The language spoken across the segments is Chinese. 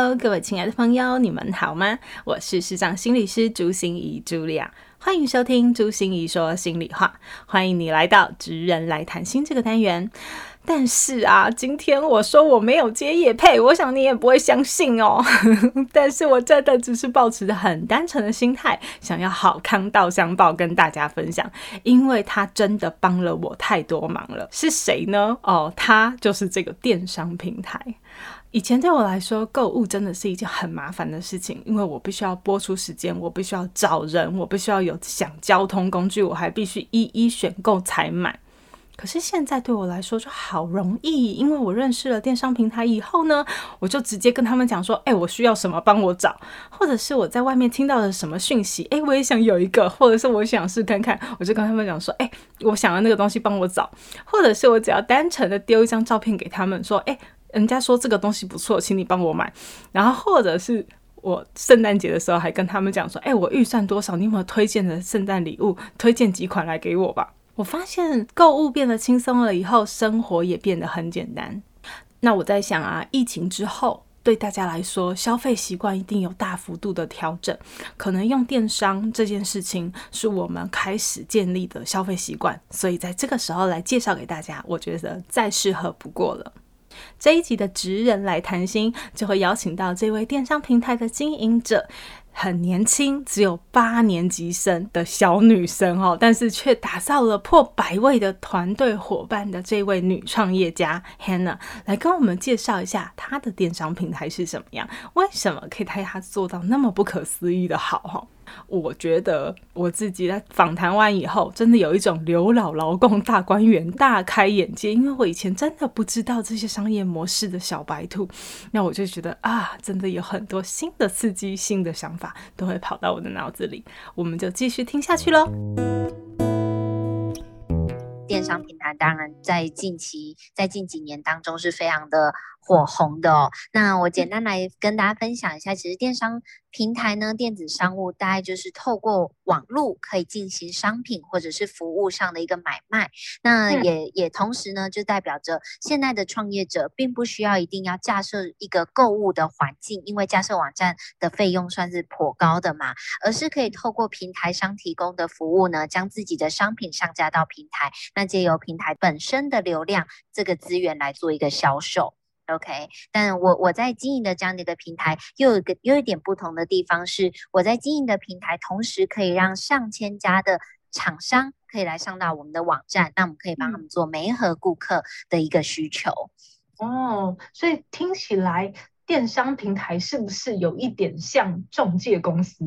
Hello，各位亲爱的朋友，你们好吗？我是视障心理师朱芯仪茱莉亚，欢迎收听朱心仪说心里话，欢迎你来到职人来谈心这个单元。但是啊，今天我说我没有接业配，我想你也不会相信哦。但是我真的只是抱持着很单纯的心态，想要好康道相报跟大家分享，因为他真的帮了我太多忙了。是谁呢？哦，他就是这个电商平台。以前对我来说，购物真的是一件很麻烦的事情，因为我必须要拨出时间，我必须要找人，我必须要有想交通工具，我还必须一一选购采买。可是现在对我来说就好容易，因为我认识了电商平台以后呢，我就直接跟他们讲说，哎，我需要什么，帮我找，或者是我在外面听到了什么讯息，哎，我也想有一个，或者是我想试看看，我就跟他们讲说，哎，我想要那个东西，帮我找，或者是我只要单纯的丢一张照片给他们说，哎。人家说这个东西不错，请你帮我买。然后或者是我圣诞节的时候还跟他们讲说，哎，我预算多少？你有没有推荐的圣诞礼物？推荐几款来给我吧。我发现购物变得轻松了以后，生活也变得很简单。那我在想啊，疫情之后对大家来说，消费习惯一定有大幅度的调整。可能用电商这件事情是我们开始建立的消费习惯，所以在这个时候来介绍给大家，我觉得再适合不过了。这一集的职人来谈心，就会邀请到这位电商平台的经营者，很年轻，只有八年级生的小女生哦，但是却打造了破百位的团队伙伴的这位女创业家 Hannah，来跟我们介绍一下她的电商平台是什么样，为什么可以带她做到那么不可思议的好哈。我觉得我自己在访谈完以后，真的有一种刘姥姥共大观园，大开眼界。因为我以前真的不知道这些商业模式的小白兔，那我就觉得啊，真的有很多新的刺激、新的想法都会跑到我的脑子里。我们就继续听下去喽。电商平台当然在近期，在近几年当中是非常的。火红的哦，那我简单来跟大家分享一下，其实电商平台呢，电子商务大概就是透过网络可以进行商品或者是服务上的一个买卖，那也也同时呢，就代表着现在的创业者并不需要一定要架设一个购物的环境，因为架设网站的费用算是颇高的嘛，而是可以透过平台商提供的服务呢，将自己的商品上架到平台，那借由平台本身的流量这个资源来做一个销售。OK，但我我在经营的这样的一个平台，又有一个又有一点不同的地方是，我在经营的平台，同时可以让上千家的厂商可以来上到我们的网站，那我们可以帮他们做媒合顾客的一个需求。哦，所以听起来。电商平台是不是有一点像中介公司？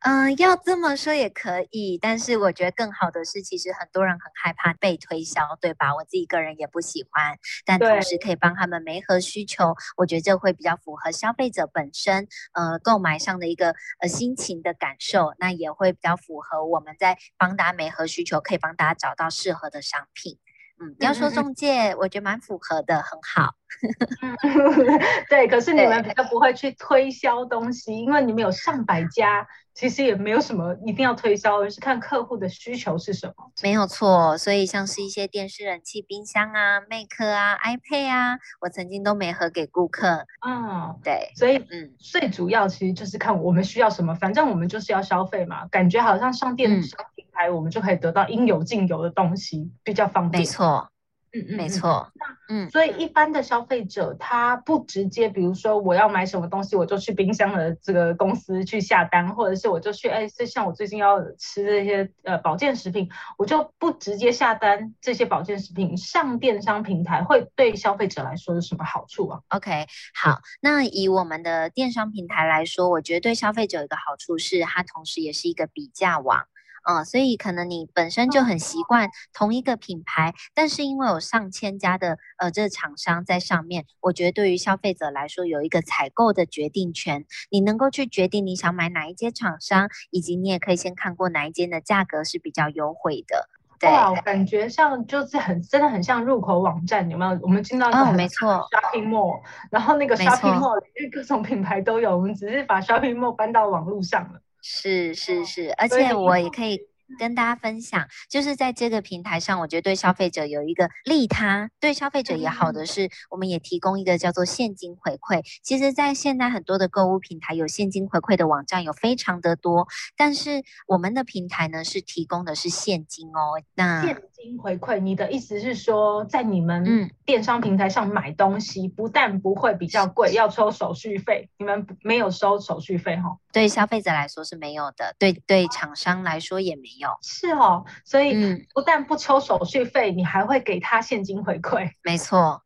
嗯、呃，要这么说也可以，但是我觉得更好的是，其实很多人很害怕被推销，对吧？我自己个人也不喜欢，但同时可以帮他们媒合需求，我觉得这会比较符合消费者本身呃购买上的一个呃心情的感受，那也会比较符合我们在帮大家媒合需求，可以帮大家找到适合的商品。嗯，要说中介，嗯、我觉得蛮符合的，很好。对，可是你们比较不会去推销东西，因为你们有上百家，其实也没有什么一定要推销，而是看客户的需求是什么。没有错，所以像是一些电视、冷气、冰箱啊、Mac 啊、iPad 啊，我曾经都没合给顾客。嗯，对，所以嗯，最主要其实就是看我们需要什么，反正我们就是要消费嘛，感觉好像上电商平台，我们就可以得到应有尽有的东西，比较方便。没错。嗯嗯，没错。嗯，所以一般的消费者他不直接，比如说我要买什么东西，我就去冰箱的这个公司去下单，或者是我就去，哎，就像我最近要吃这些呃保健食品，我就不直接下单这些保健食品，上电商平台会对消费者来说有什么好处啊？OK，好，那以我们的电商平台来说，我觉得对消费者有一个好处是，它同时也是一个比价网。嗯，所以可能你本身就很习惯同一个品牌，但是因为有上千家的呃这个厂商在上面，我觉得对于消费者来说有一个采购的决定权，你能够去决定你想买哪一间厂商，以及你也可以先看过哪一间的价格是比较优惠的。哇，我感觉像就是很真的很像入口网站，有没有？我们进到一个、哦、没错 shopping mall，然后那个 shopping mall 里各种品牌都有，我们只是把 shopping mall 搬到网络上了。是是是，而且我也可以。跟大家分享，就是在这个平台上，我觉得对消费者有一个利他，对消费者也好的是，我们也提供一个叫做现金回馈。其实，在现在很多的购物平台有现金回馈的网站有非常的多，但是我们的平台呢是提供的是现金哦。那现金回馈，你的意思是说，在你们电商平台上买东西，不但不会比较贵，要收手续费，你们没有收手续费哈？对消费者来说是没有的，对对厂商来说也没有。是哦，所以不但不抽手续费，嗯，你还会给他现金回馈。没错，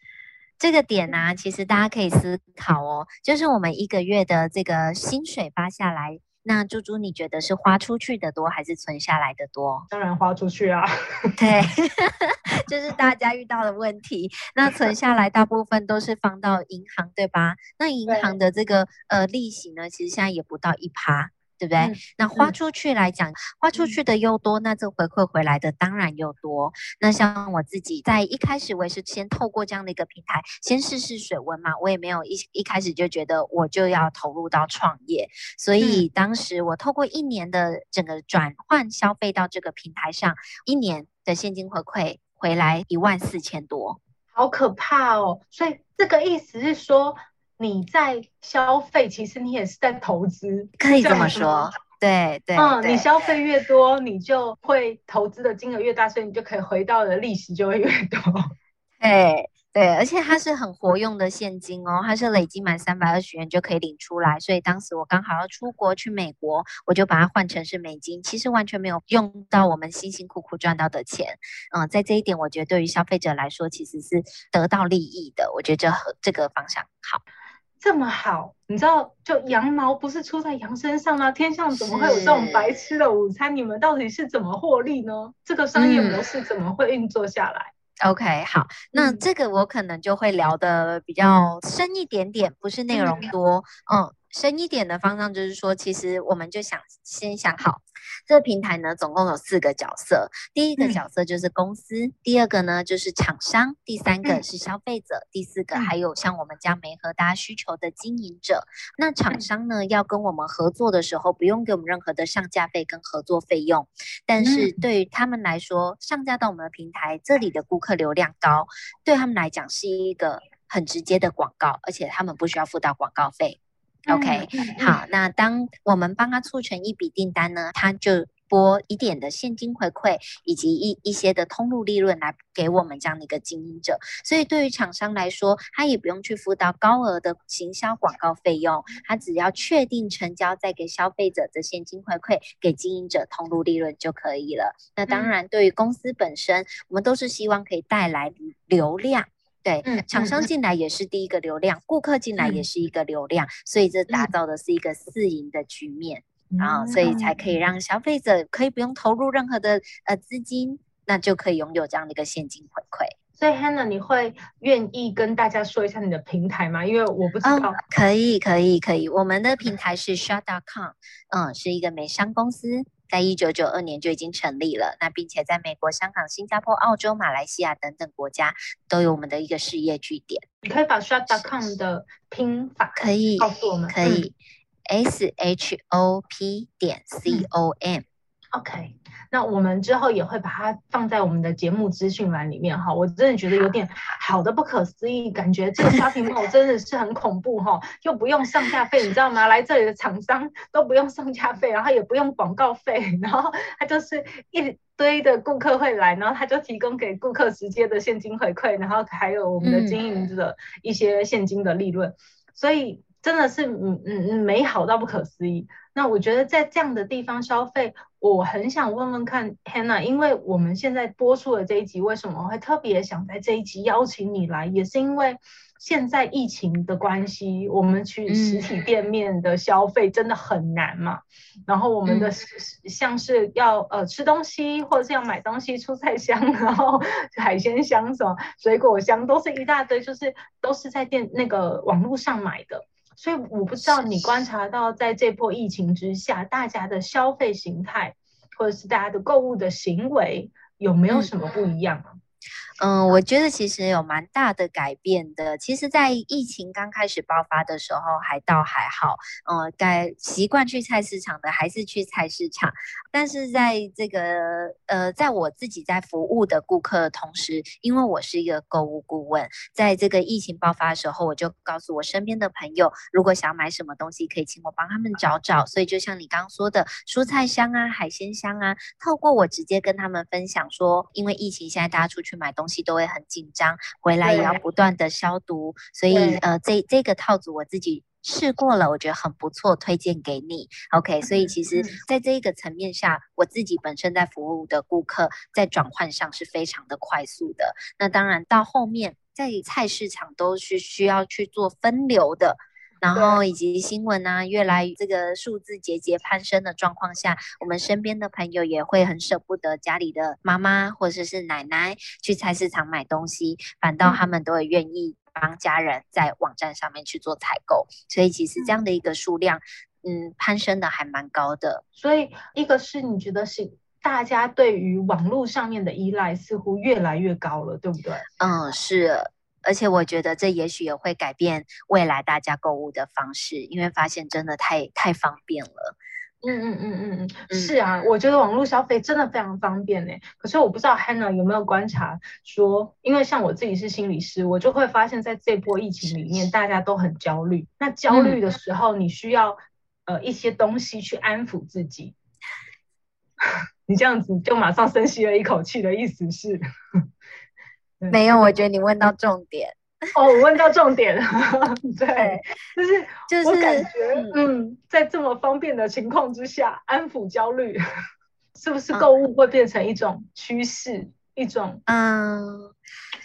这个点呢，啊，其实大家可以思考哦，就是我们一个月的这个薪水发下来，那猪猪你觉得是花出去的多还是存下来的多？当然花出去啊。对，就是大家遇到的问题。那存下来大部分都是放到银行，对吧？那银行的这个呃利息呢，其实现在也不到一趴。对不对？嗯、那花出去来讲，花出去的又多，那这回馈回来的当然又多。那像我自己在一开始，我也是先透过这样的一个平台，先试试水温嘛。我也没有一一开始就觉得我就要投入到创业，所以当时我透过一年的整个转换消费到这个平台上，一年的现金回馈回来一万四千多，好可怕哦！所以这个意思是说。你在消费，其实你也是在投资，可以这么说。对对，嗯，你消费越多，你就会投资的金额越大，所以你就可以回到的利息就会越多。对。对，而且它是很活用的现金哦，它是累积满三百二十元就可以领出来。所以当时我刚好要出国去美国，我就把它换成是美金，其实完全没有用到我们辛辛苦苦赚到的钱。嗯，在这一点，我觉得对于消费者来说，其实是得到利益的。我觉得这这个方向好，这么好，你知道，就羊毛不是出在羊身上吗？天上怎么会有这种白吃的午餐？你们到底是怎么获利呢？这个商业模式怎么会运作下来？嗯 OK，好，那这个我可能就会聊的比较深一点点，不是内容多，嗯。深一点的方向就是说，其实我们就想先想好，这个平台呢，总共有四个角色。第一个角色就是公司，嗯、第二个呢就是厂商，第三个是消费者，嗯、第四个还有像我们家媒合大家需求的经营者。那厂商呢，要跟我们合作的时候，不用给我们任何的上架费跟合作费用，但是对于他们来说，上架到我们的平台，这里的顾客流量高，对他们来讲是一个很直接的广告，而且他们不需要付到广告费。OK，好，那当我们帮他促成一笔订单呢，他就拨一点的现金回馈，以及一一些的通路利润来给我们这样的一个经营者。所以对于厂商来说，他也不用去付到高额的行销广告费用，他只要确定成交，再给消费者的现金回馈，给经营者通路利润就可以了。那当然，对于公司本身，我们都是希望可以带来流量。对，厂商进来也是第一个流量，顾、嗯、客进来也是一个流量，嗯、所以这打造的是一个四赢的局面，啊、所以才可以让消费者可以不用投入任何的呃资金，那就可以拥有这样的一个现金回馈。所以 Hannah，你会愿意跟大家说一下你的平台吗？因为我不知道。嗯、可以，可以，可以。我们的平台是 Shop.com，嗯，是一个美商公司。在一九九二年就已经成立了，那并且在美国、香港、新加坡、澳洲、马来西亚等等国家都有我们的一个事业据点。你可以把 shop.com 的拼法可以告诉我们，可以、嗯、S H O P 点 C O M。OK，那我们之后也会把它放在我们的节目资讯栏里面哈。我真的觉得有点好的不可思议，感觉这个 shopping mall 真的是很恐怖哈，又不用上架费，你知道吗？来这里的厂商都不用上架费，然后也不用广告费，然后他就是一堆的顾客会来，然后他就提供给顾客直接的现金回馈，然后还有我们的经营者一些现金的利润，所以真的是嗯嗯嗯美好到不可思议。那我觉得在这样的地方消费，我很想问问看 Hannah，因为我们现在播出的这一集，为什么会特别想在这一集邀请你来，也是因为现在疫情的关系，我们去实体店面的消费真的很难嘛。嗯、然后我们的像是要呃吃东西，或者是要买东西，蔬菜箱，然后海鲜箱什么水果箱，都是一大堆，就是都是在店那个网络上买的。所以我不知道你观察到，在这波疫情之下，大家的消费形态，或者是大家的购物的行为，有没有什么不一样啊？嗯嗯，我觉得其实有蛮大的改变的。其实，在疫情刚开始爆发的时候，还倒还好。嗯，该习惯去菜市场的还是去菜市场。但是在这个呃，在我自己在服务的顾客的同时，因为我是一个购物顾问，在这个疫情爆发的时候，我就告诉我身边的朋友，如果想买什么东西，可以请我帮他们找找。所以，就像你刚刚说的，蔬菜箱啊、海鲜箱啊，透过我直接跟他们分享说，因为疫情，现在大家出去买东西。东西都会很紧张，回来也要不断的消毒，所以呃，这这个套组我自己试过了，我觉得很不错，推荐给你。OK，所以其实在这一个层面下，我自己本身在服务的顾客在转换上是非常的快速的。那当然到后面在菜市场都是需要去做分流的。然后以及新闻啊，越来这个数字节节攀升的状况下，我们身边的朋友也会很舍不得家里的妈妈或者是奶奶去菜市场买东西，反倒他们都会愿意帮家人在网站上面去做采购。所以其实这样的一个数量，嗯，攀升的还蛮高的。所以一个是你觉得是大家对于网络上面的依赖似乎越来越高了，对不对？嗯，是。而且我觉得这也许也会改变未来大家购物的方式，因为发现真的太太方便了。嗯嗯嗯嗯嗯，是啊，我觉得网络消费真的非常方便呢。可是我不知道 Hannah 有没有观察说，因为像我自己是心理师，我就会发现在这波疫情里面，大家都很焦虑。那焦虑的时候，你需要呃一些东西去安抚自己。你这样子就马上深吸了一口气的意思是？没有，我觉得你问到重点。哦，我问到重点了。对，就是就是我感觉，嗯，嗯，在这么方便的情况之下，安抚焦虑，是不是购物会变成一种趋势，嗯、一种嗯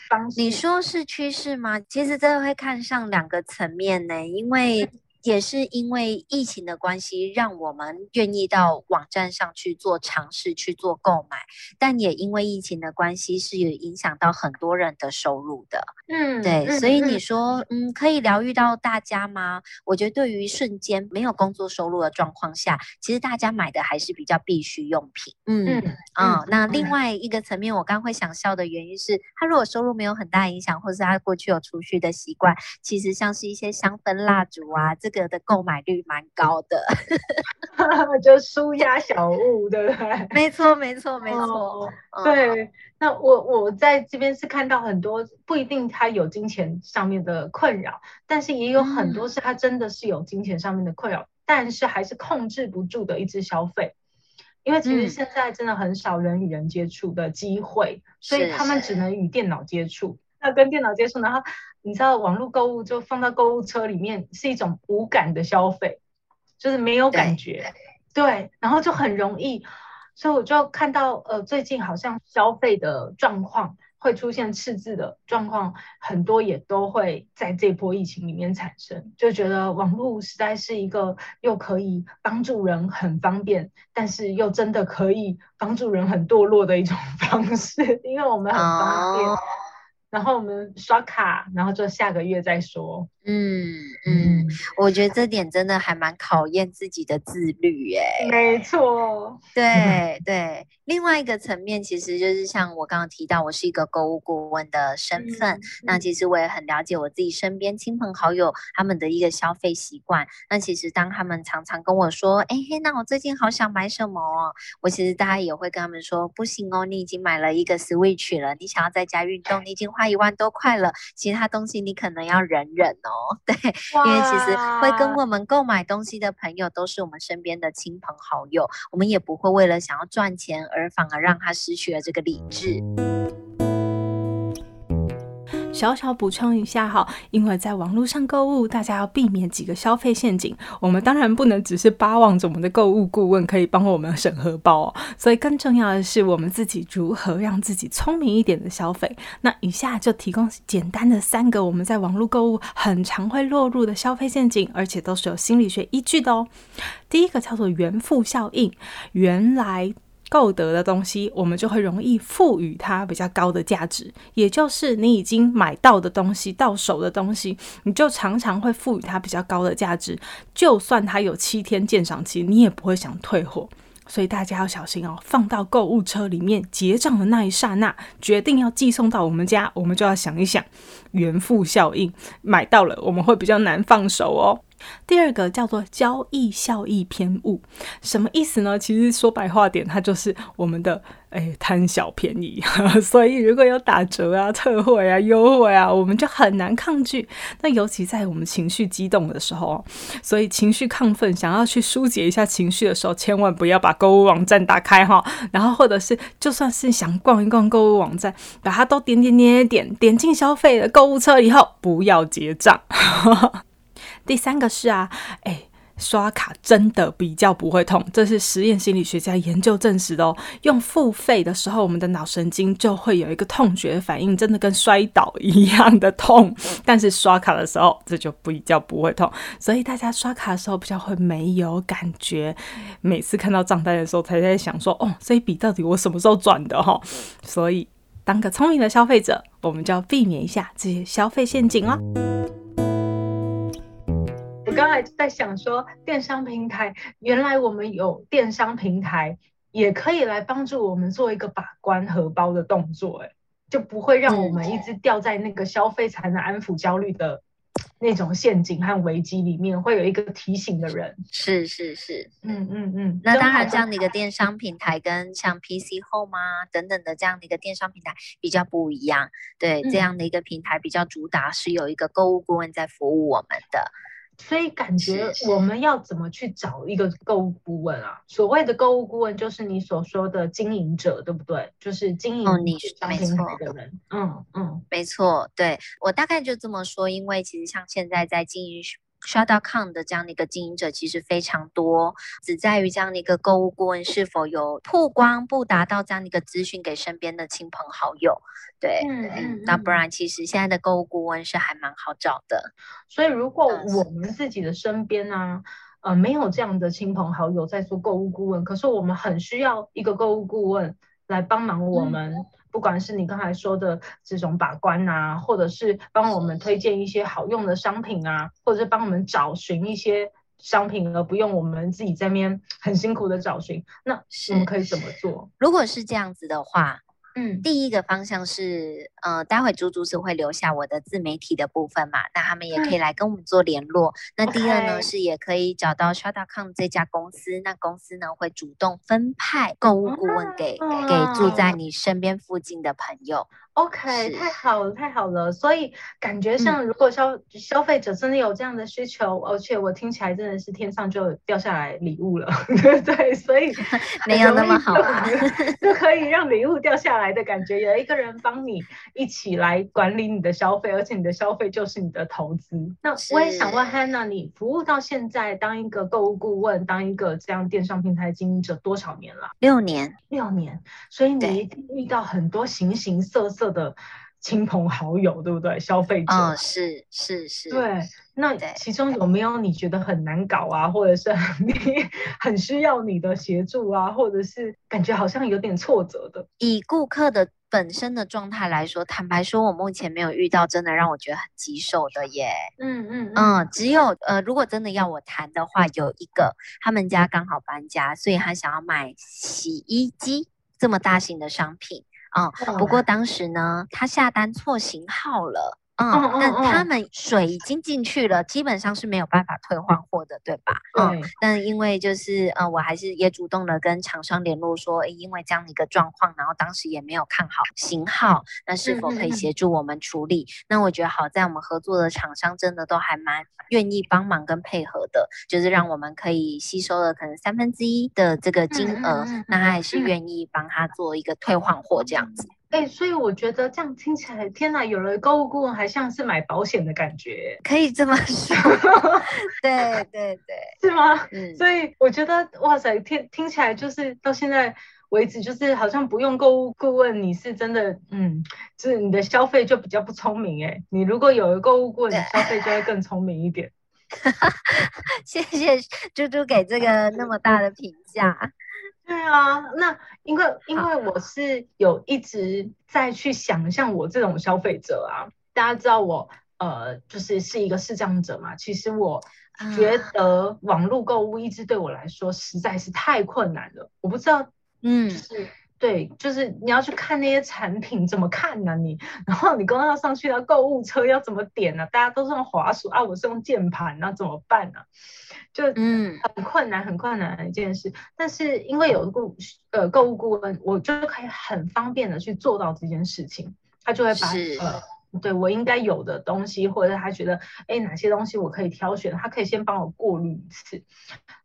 方式？你说是趋势吗？其实这会看上两个层面呢，因为。也是因为疫情的关系，让我们愿意到网站上去做尝试、去做购买，但也因为疫情的关系，是有影响到很多人的收入的。嗯，对，嗯、所以你说，嗯，可以疗愈到大家吗？我觉得，对于瞬间没有工作收入的状况下，其实大家买的还是比较必需用品。嗯嗯啊、嗯，那另外一个层面，我刚会想笑的原因是，他如果收入没有很大影响，或是他过去有储蓄的习惯，其实像是一些香氛蜡烛啊，这个的购买率蛮高的，就舒压小物，对不对？没错，没错，没错。哦、对，那我我在这边是看到很多不一定他有金钱上面的困扰，但是也有很多是他真的是有金钱上面的困扰，嗯、但是还是控制不住的一直消费，因为其实现在真的很少人与人接触的机会，嗯、所以他们只能与电脑接触。那跟电脑接触，然后你知道网络购物就放到购物车里面是一种无感的消费，就是没有感觉，对，对，然后就很容易，所以我就看到呃最近好像消费的状况会出现赤字的状况，很多也都会在这波疫情里面产生，就觉得网络实在是一个又可以帮助人很方便，但是又真的可以帮助人很堕落的一种 方式，因为我们很方便。Oh. 然后我们刷卡，然后就下个月再说。嗯嗯，我觉得这点真的还蛮考验自己的自律耶。没错，对对。另外一个层面，其实就是像我刚刚提到，我是一个购物顾问的身份。嗯、那其实我也很了解我自己身边亲朋好友他们的一个消费习惯。那其实当他们常常跟我说：“哎嘿，那我最近好想买什么哦？”我其实大家也会跟他们说：“不行哦，你已经买了一个 Switch 了，你想要在家运动，你已经花一万多块了，其他东西你可能要忍忍哦。”哦，对，因为其实会跟我们购买东西的朋友都是我们身边的亲朋好友，我们也不会为了想要赚钱而反而让他失去了这个理智。小小补充一下哈，因为在网络上购物，大家要避免几个消费陷阱。我们当然不能只是巴望着我们的购物顾问可以帮我们省荷包哦，所以更重要的是我们自己如何让自己聪明一点的消费。那以下就提供简单的三个我们在网络购物很常会落入的消费陷阱，而且都是有心理学依据的哦。第一个叫做原付效应，原来。购得的东西，我们就会容易赋予它比较高的价值，也就是你已经买到的东西，到手的东西，你就常常会赋予它比较高的价值，就算它有七天鉴赏期，你也不会想退货。所以大家要小心哦，放到购物车里面结账的那一刹那，决定要寄送到我们家，我们就要想一想原付效应，买到了我们会比较难放手哦。第二个叫做交易效益偏误，什么意思呢？其实说白话点，它就是我们的诶贪小便宜，所以如果有打折啊、特惠啊、优惠啊，我们就很难抗拒。那尤其在我们情绪激动的时候，所以情绪亢奋，想要去疏解一下情绪的时候，千万不要把购物网站打开哈。然后或者是就算是想逛一逛购物网站，把它都点点点点点进消费的购物车以后，不要结账。第三个是啊，诶，刷卡真的比较不会痛，这是实验心理学家研究证实的哦。用付费的时候，我们的脑神经就会有一个痛觉反应，真的跟摔倒一样的痛。但是刷卡的时候，这就比较不会痛。所以大家刷卡的时候比较会没有感觉。每次看到账单的时候，才在想说，哦，这一笔到底我什么时候转的哈？所以当个聪明的消费者，我们就要避免一下这些消费陷阱哦。我刚才在想说，电商平台原来我们有电商平台，也可以来帮助我们做一个把关荷包的动作，哎，就不会让我们一直掉在那个消费才能安抚焦虑的那种陷阱和危机里面，会有一个提醒的人。是是是，嗯嗯嗯。那当然，这样的一个电商平台跟像 PC Home 啊等等的这样的一个电商平台比较不一样。对，这样的一个平台比较主打是有一个购物顾问在服务我们的。所以感觉我们要怎么去找一个购物顾问啊？所谓的购物顾问就是你所说的经营者，对不对？就是经营你商品的人。嗯嗯，没错，对，我大概就这么说，因为其实像现在在经营。Shop.com 的这样的一个经营者其实非常多，只在于这样的一个购物顾问是否有曝光，不达到这样的一个资讯给身边的亲朋好友。对，嗯嗯，那不然其实现在的购物顾问是还蛮好找的。所以如果我们自己的身边呢、啊，呃，没有这样的亲朋好友在做购物顾问，可是我们很需要一个购物顾问来帮忙我们。嗯不管是你刚才说的这种把关啊，或者是帮我们推荐一些好用的商品啊，或者是帮我们找寻一些商品，而不用我们自己在那边很辛苦的找寻，那我们可以怎么做？如果是这样子的话。嗯，第一个方向是，呃，待会猪猪是会留下我的自媒体的部分嘛，那他们也可以来跟我们做联络。嗯、那第二呢.是也可以找到 Shop.com 这家公司，那公司呢会主动分派购物顾问给、嗯、给住在你身边附近的朋友。OK，太好了，太好了。所以感觉像如果消、嗯、消费者真的有这样的需求，而且我听起来真的是天上就掉下来礼物了，对不对？所以 没有那么好，就可以让礼物掉下来的感觉，有一个人帮你一起来管理你的消费，而且你的消费就是你的投资。那我也想问 Hannah，你服务到现在当一个购物顾问，当一个这样电商平台经营者多少年了？六年，六年。所以你一定遇到很多形形色色的亲朋好友，对不对？消费者，哦，是是是，对。那其中有没有你觉得很难搞啊，或者是 你很需要你的协助啊，或者是感觉好像有点挫折的？以顾客的本身的状态来说，坦白说，我目前没有遇到真的让我觉得很棘手的耶。嗯嗯嗯，只有呃，如果真的要我谈的话，有一个他们家刚好搬家，所以他想要买洗衣机这么大型的商品。啊、嗯，不过当时呢，他下单错型号了。嗯，那他们水已经进去了，基本上是没有办法退换货的，对吧？嗯，但因为就是呃，我还是也主动的跟厂商联络说，因为这样的一个状况，然后当时也没有看好型号，那是否可以协助我们处理？那我觉得好在我们合作的厂商真的都还蛮愿意帮忙跟配合的，就是让我们可以吸收了可能三分之一的这个金额，那他还是愿意帮他做一个退换货这样子。哎、欸，所以我觉得这样听起来，天哪，有了购物顾问，还像是买保险的感觉，可以这么说。对对对，是吗？嗯，所以我觉得，哇塞，听听起来就是到现在为止，就是好像不用购物顾问，你是真的，嗯，就是你的消费就比较不聪明。哎，你如果有了购物顾问，你消费就会更聪明一点。谢谢猪猪给这个那么大的评价。对啊，那因为因为我是有一直在去想，像我这种消费者啊，大家知道我呃，就是是一个视障者嘛。其实我觉得网络购物一直对我来说实在是太困难了。我不知道，嗯，就是对，就是你要去看那些产品怎么看呢、啊？你 然后你刚刚要上去的购物车要怎么点呢、啊？大家都是用滑鼠啊，我是用键盘，那怎么办呢、啊？就嗯，很困难，很困难的一件事。但是因为有顾呃购物顾问，我就可以很方便的去做到这件事情。他就会把呃对我应该有的东西，或者他觉得哎哪些东西我可以挑选，他可以先帮我过滤一次。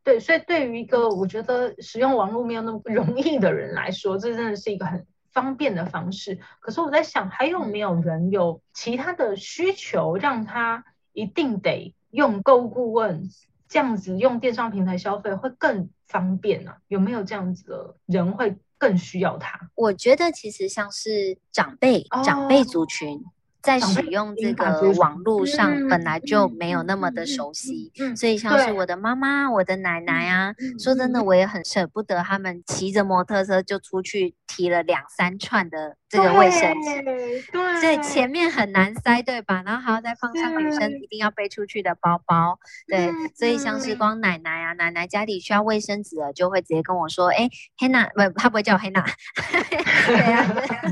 对，所以对于一个我觉得使用网络没有那么容易的人来说，这真的是一个很方便的方式。可是我在想，还有没有人有其他的需求，让他一定得用购物顾问？这样子用电商平台消费会更方便呢、啊？有没有这样子的人会更需要它？我觉得其实像是长辈、哦、长辈族群。在使用这个网络上本来就没有那么的熟悉，所以像是我的妈妈、我的奶奶啊，说真的，我也很舍不得他们骑着摩托车就出去提了两三串的这个卫生纸，对，所以前面很难塞，对吧？然后还要再放上女生一定要背出去的包包，对，所以像是光奶奶啊，奶奶家里需要卫生纸了，就会直接跟我说，哎，黑娜，不，他不会叫我黑娜，对啊，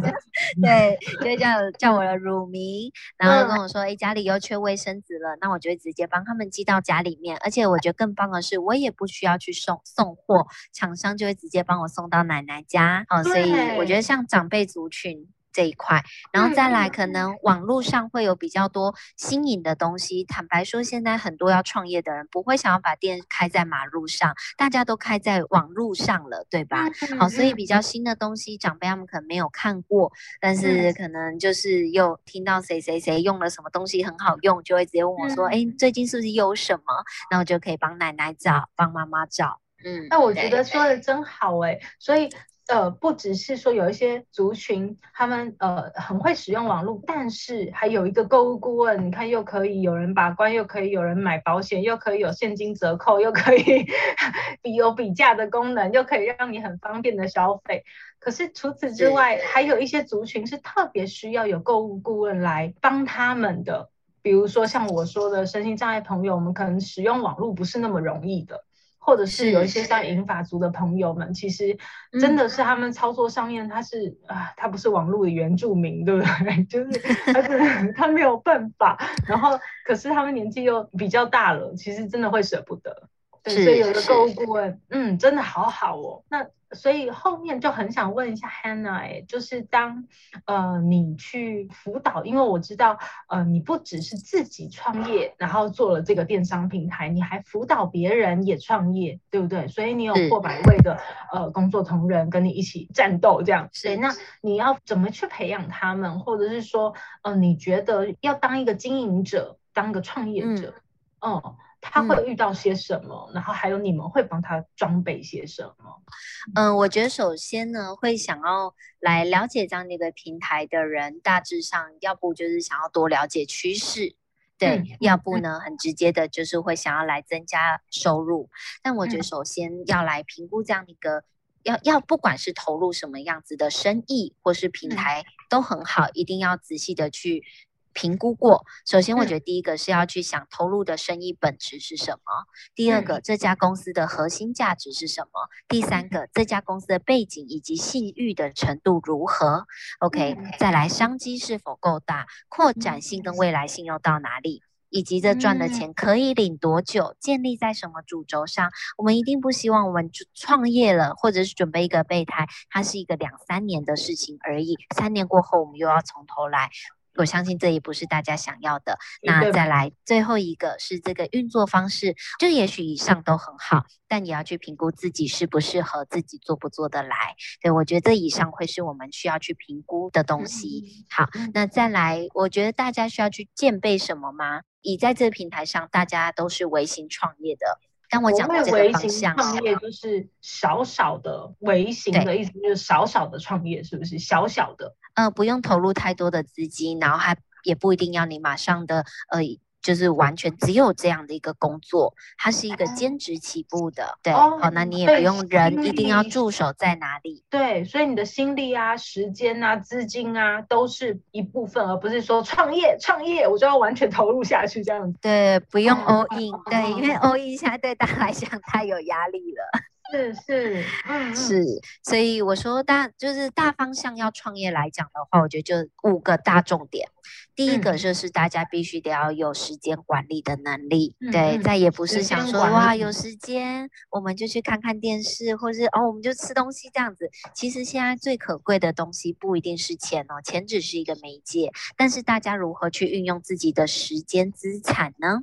对，就会叫叫我的乳名。然后跟我说，哎，家里又缺卫生纸了，那我就会直接帮他们寄到家里面。而且我觉得更棒的是，我也不需要去送送货，厂商就会直接帮我送到奶奶家。哦，所以我觉得像长辈族群。这一块，然后再来，可能网络上会有比较多新颖的东西。坦白说，现在很多要创业的人不会想要把店开在马路上，大家都开在网络上了，对吧？好，所以比较新的东西，长辈他们可能没有看过，但是可能就是又听到谁谁谁用了什么东西很好用，就会直接问我说：“哎，最近是不是有什么？”那我就可以帮奶奶找，帮妈妈找。嗯，那我觉得说的真好哎，所以。呃，不只是说有一些族群，他们呃很会使用网络，但是还有一个购物顾问，你看又可以有人把关，又可以有人买保险，又可以有现金折扣，又可以比有比价的功能，又可以让你很方便的消费。可是除此之外，还有一些族群是特别需要有购物顾问来帮他们的，比如说像我说的身心障碍朋友，我们可能使用网络不是那么容易的。或者是有一些像银发族的朋友们，其实真的是他们操作上面，他是啊，他不是网络的原住民，对不对？就是 他是他没有办法，然后可是他们年纪又比较大了，其实真的会舍不得。对，所以有个购物顾问，嗯，真的好好哦。那。所以后面就很想问一下 Hannah，哎，就是当呃你去辅导，因为我知道呃你不只是自己创业，然后做了这个电商平台，你还辅导别人也创业，对不对？所以你有过百位的呃工作同仁跟你一起战斗这样。对，那你要怎么去培养他们，或者是说呃你觉得要当一个经营者，当个创业者，嗯。哦他会遇到些什么？嗯，然后还有你们会帮他装备些什么？嗯，我觉得首先呢，会想要来了解这样的一个平台的人，大致上要不就是想要多了解趋势，对，嗯，要不呢，很直接的就是会想要来增加收入。但我觉得首先要来评估这样的一个，要要不管是投入什么样子的生意或是平台都很好，一定要仔细的去。评估过，首先我觉得第一个是要去想投入的生意本质是什么，第二个这家公司的核心价值是什么，第三个这家公司的背景以及信誉的程度如何，OK，再来商机是否够大，扩展性。跟未来性又到哪里，以及这赚的钱可以领多久，建立在什么主轴上，我们一定不希望我们创业了或者是准备一个备胎，它是一个两三年的事情而已，三年过后我们又要从头来。我相信这也不是大家想要的。那再来最后一个是这个运作方式，就也许以上都很好，但也要去评估自己适不适合，自己做不做得来。对，我觉得这以上会是我们需要去评估的东西。好，那再来，我觉得大家需要去建备什么吗？以在这个平台上，大家都是微型创业的。当我讲过这个方向，创业就是小小的微型的意思，就是小小的创业，是不是？小小的，呃，不用投入太多的资金，然后还也不一定要你马上的，呃。就是完全只有这样的一个工作，它是一个兼职起步的，对，好、哦，那你也不用人一定要驻守在哪里，对，所以你的心力啊、时间啊、资金啊都是一部分，而不是说创业创业我就要完全投入下去这样子，对，不用 all in，、哦、对，因为 all in 现在对大家来讲太有压力了。是是，嗯是，所以我说大就是大方向要创业来讲的话，我觉得就五个大重点。第一个就是大家必须得要有时间管理的能力，嗯、对，再也不是想说哇有时间我们就去看看电视，或是哦我们就吃东西这样子。其实现在最可贵的东西不一定是钱哦，钱只是一个媒介，但是大家如何去运用自己的时间资产呢？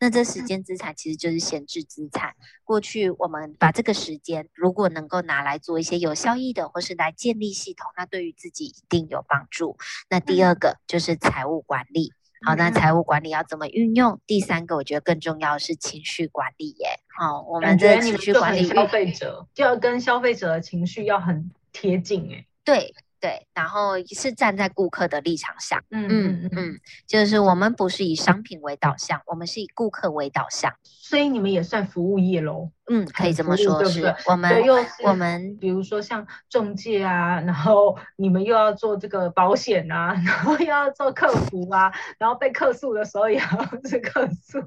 那这时间资产其实就是闲置资产。过去我们把这个时间，如果能够拿来做一些有效益的，或是来建立系统，那对于自己一定有帮助。那第二个就是财务管理。好，那财务管理要怎么运用？第三个我觉得更重要的是情绪管理耶。好，我们的情绪管理，消费者就要跟消费者的情绪要很贴近哎。对。对，然后是站在顾客的立场上，嗯嗯嗯，就是我们不是以商品为导向，我们是以顾客为导向，所以你们也算服务业喽，嗯，可以这么说，是，我们我们比如说像中介啊，然后你们又要做这个保险啊，然后又要做客服啊，然后被客诉的时候也要去客诉。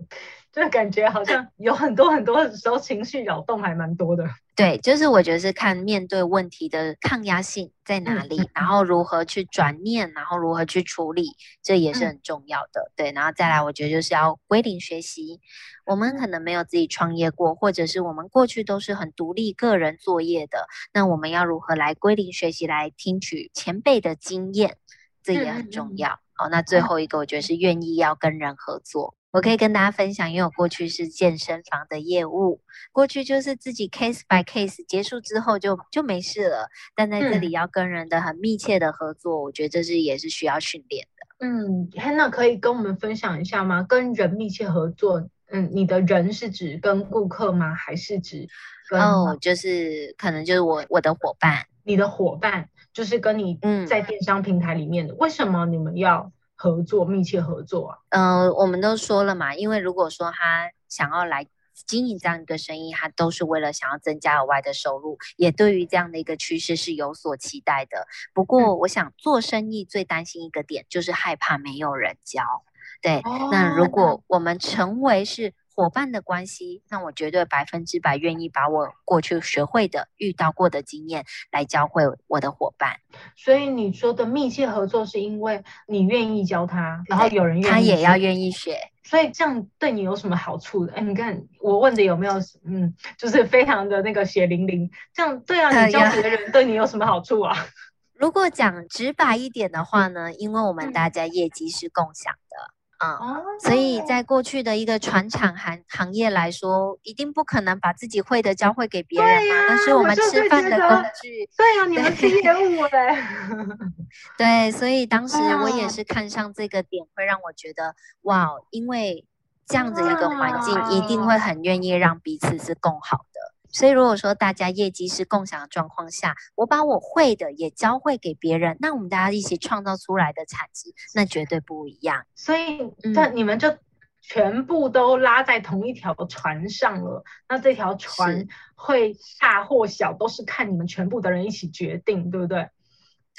就感觉好像有很多很多的时候情绪扰动还蛮多的。对，就是我觉得是看面对问题的抗压性在哪里，嗯、然后如何去转念，然后如何去处理，这也是很重要的。嗯、对，然后再来，我觉得就是要归零学习。我们可能没有自己创业过，或者是我们过去都是很独立个人作业的，那我们要如何来归零学习，来听取前辈的经验，这也很重要。嗯、好，那最后一个，我觉得是愿意要跟人合作。我可以跟大家分享，因为我过去是健身房的业务，过去就是自己 case by case 结束之后就就没事了。但在这里要跟人的很密切的合作，嗯、我觉得这是也是需要训练的。嗯，Hannah 可以跟我们分享一下吗？跟人密切合作，嗯，你的人是指跟顾客吗？还是指跟哦，就是可能就是我我的伙伴，你的伙伴就是跟你在电商平台里面的，嗯、为什么你们要？合作，密切合作啊。嗯、呃，我们都说了嘛，因为如果说他想要来经营这样一个生意，他都是为了想要增加额外的收入，也对于这样的一个趋势是有所期待的。不过，我想做生意最担心一个点就是害怕没有人教。对，哦、那如果我们成为是。伙伴的关系，那我绝对百分之百愿意把我过去学会的、遇到过的经验来教会我的伙伴。所以你说的密切合作，是因为你愿意教他，然后有人愿意，他也要愿意学。所以这样对你有什么好处的？哎，你看我问的有没有？嗯，就是非常的那个血淋淋。这样对啊，你教别人对你有什么好处啊？如果讲直白一点的话呢，因为我们大家业绩是共享的。嗯，哦、所以在过去的一个传产行行业来说，一定不可能把自己会的教会给别人嘛。那、啊、是我们吃饭的工具。对呀、啊，你们是业务嘞。对，所以当 时我也是看上这个点，会让我觉得哇，因为这样子一个环境，一定会很愿意让彼此是更好的。所以，如果说大家业绩是共享的状况下，我把我会的也教会给别人，那我们大家一起创造出来的产值，那绝对不一样。所以，那你们就全部都拉在同一条船上了。嗯、那这条船会大或小，都是看你们全部的人一起决定，对不对？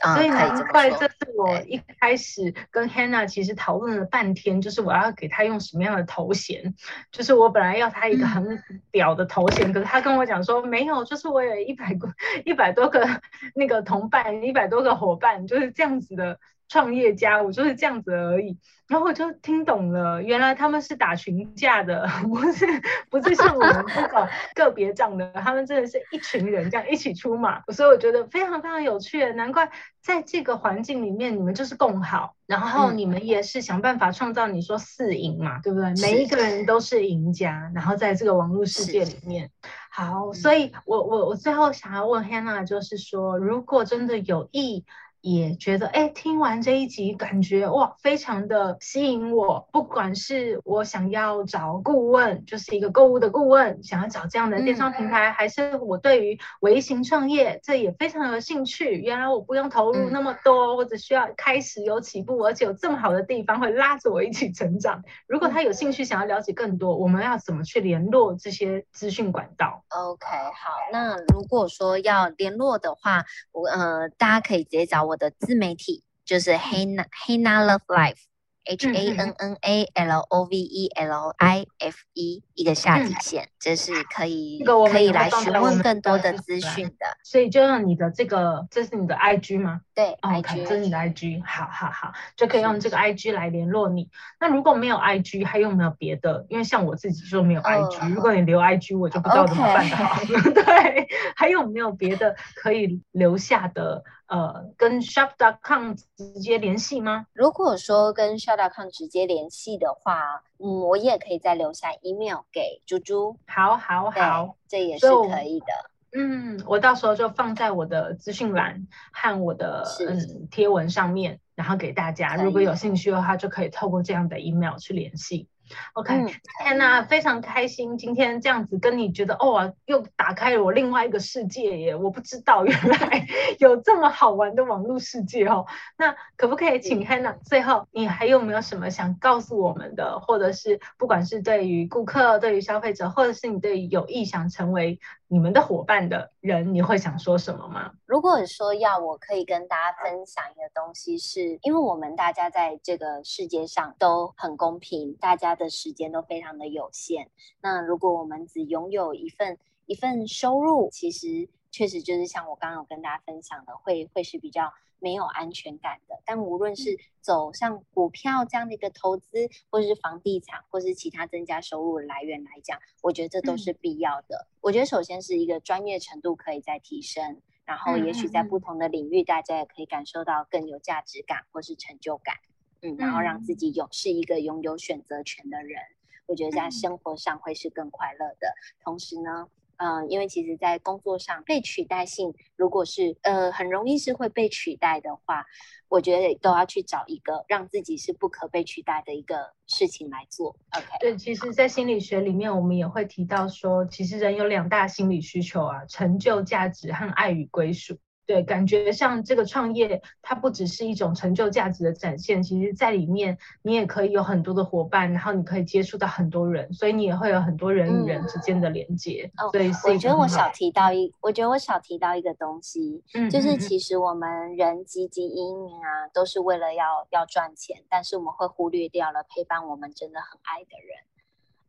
所以难怪这是我一开始跟 Hannah 其实讨论了半天，就是我要给他用什么样的头衔，就是我本来要他一个很屌的头衔，可是他跟我讲说没有，就是我有一百个一百多个 那个同伴，一百多个伙伴，就是这样子的创业家，我就是这样子而已。然后我就听懂了，原来他们是打群架的，不是不是像我们这种个别账的，他们真的是一群人这样一起出马，所以我觉得非常非常有趣，难怪在这个环境里面，你们就是共好，然后你们也是想办法创造你说四赢嘛，对不对？每一个人都是赢家，然后在这个网络世界里面，好，所以我我我最后想要问 Hannah 就是说，如果真的有意。也觉得哎，听完这一集，感觉哇，非常的吸引我。不管是我想要找顾问，就是一个购物的顾问，想要找这样的电商平台，嗯、还是我对于微型创业，这也非常有兴趣。原来我不用投入那么多，或者、嗯、需要开始有起步，而且有这么好的地方会拉着我一起成长。如果他有兴趣想要了解更多，我们要怎么去联络这些资讯管道？OK，好，那如果说要联络的话，我呃，大家可以直接找我。我的自媒体就是 Hannah Hannah Love Life H A N N A L O V E L I F E 一个下底线，这是可以可以来询问更多的资讯的。所以就用你的这个，这是你的 I G 吗？对，OK，这是你的 I G，好好好，就可以用这个 I G 来联络你。那如果没有 I G，还有没有别的？因为像我自己就没有 I G，如果你留 I G，我就不知道怎么办的好。对，还有没有别的可以留下的？呃，跟 shop.com 直接联系吗？如果说跟 shop.com 直接联系的话，嗯，我也可以再留下 email 给猪猪。好，好，好，这也是可以的。嗯，我到时候就放在我的资讯栏和我的嗯贴文上面，然后给大家，如果有兴趣的话，就可以透过这样的 email 去联系。OK，天哪，非常开心今天这样子跟你觉得哦，又打开了我另外一个世界耶！我不知道原来 有这么好玩的网络世界哦。那可不可以请 Hannah 最后你还有没有什么想告诉我们的，或者是不管是对于顾客、对于消费者，或者是你对于有意想成为你们的伙伴的人，你会想说什么吗？如果说要我可以跟大家分享一个东西是，是因为我们大家在这个世界上都很公平，大家。的时间都非常的有限。那如果我们只拥有一份一份收入，其实确实就是像我刚刚有跟大家分享的，会会是比较没有安全感的。但无论是走向股票这样的一个投资，或者是房地产，或是其他增加收入的来源来讲，我觉得这都是必要的。嗯、我觉得首先是一个专业程度可以再提升，然后也许在不同的领域，大家也可以感受到更有价值感或是成就感。嗯，然后让自己有是一个拥有选择权的人，我觉得在生活上会是更快乐的。同时呢，嗯、呃，因为其实，在工作上被取代性，如果是呃很容易是会被取代的话，我觉得都要去找一个让自己是不可被取代的一个事情来做。OK，对，其实，在心理学里面，我们也会提到说，其实人有两大心理需求啊，成就、价值和爱与归属。对，感觉像这个创业，它不只是一种成就价值的展现，其实在里面你也可以有很多的伙伴，然后你可以接触到很多人，所以你也会有很多人与人之间的连接。嗯、对，我觉得我少提到一，我觉得我少提到一个东西，嗯、就是其实我们人汲汲营营啊，都是为了要要赚钱，但是我们会忽略掉了陪伴我们真的很爱的人。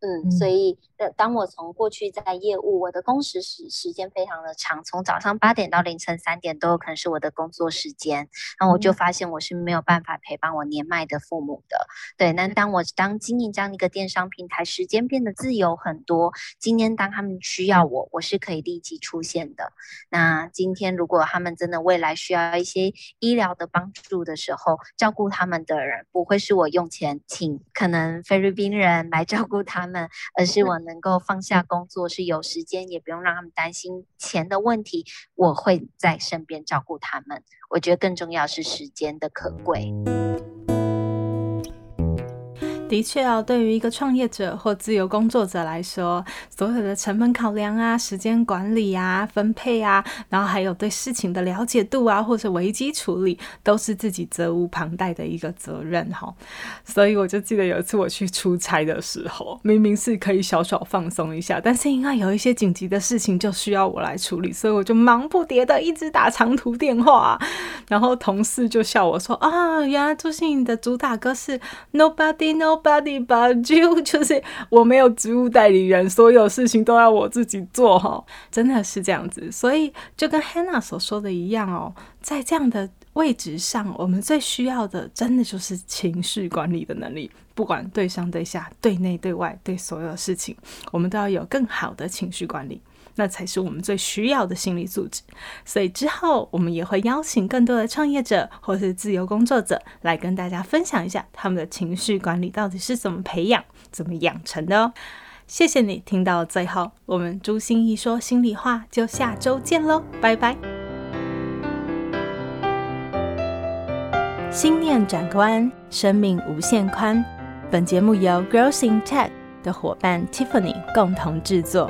嗯，所以呃，当我从过去在业务，我的工时时时间非常的长，从早上八点到凌晨三点都有可能是我的工作时间，然后我就发现我是没有办法陪伴我年迈的父母的。对，那当我当经营这样一个电商平台，时间变得自由很多。今天当他们需要我，我是可以立即出现的。那今天如果他们真的未来需要一些医疗的帮助的时候，照顾他们的人不会是我用钱请可能菲律宾人来照顾他们。们而是我能够放下工作，是有时间，也不用让他们担心钱的问题，我会在身边照顾他们。我觉得更重要是时间的可贵。的确哦，对于一个创业者或自由工作者来说，所有的成本考量啊、时间管理啊、分配啊，然后还有对事情的了解度啊，或者危机处理，都是自己责无旁贷的一个责任哈。所以我就记得有一次我去出差的时候，明明是可以小小放松一下，但是因为有一些紧急的事情就需要我来处理，所以我就忙不迭的一直打长途电话，然后同事就笑我说啊，原来朱芯仪的主打歌是 Nobody No。Body but you 就是我没有职务代理人，所有事情都要我自己做哈，真的是这样子。所以就跟 Hannah 所说的一样哦，在这样的位置上，我们最需要的，真的就是情绪管理的能力。不管对上对下、对内对外、对所有事情，我们都要有更好的情绪管理，那才是我们最需要的心理素质。所以之后，我们也会邀请更多的创业者或是自由工作者来跟大家分享一下他们的情绪管理到底是怎么培养、怎么养成的哦。谢谢你听到最后，我们朱芯仪说心里话，就下周见喽，拜拜。心念转个弯，生命无限宽。本节目由 Growth in Tech 的伙伴 Tiffany 共同制作。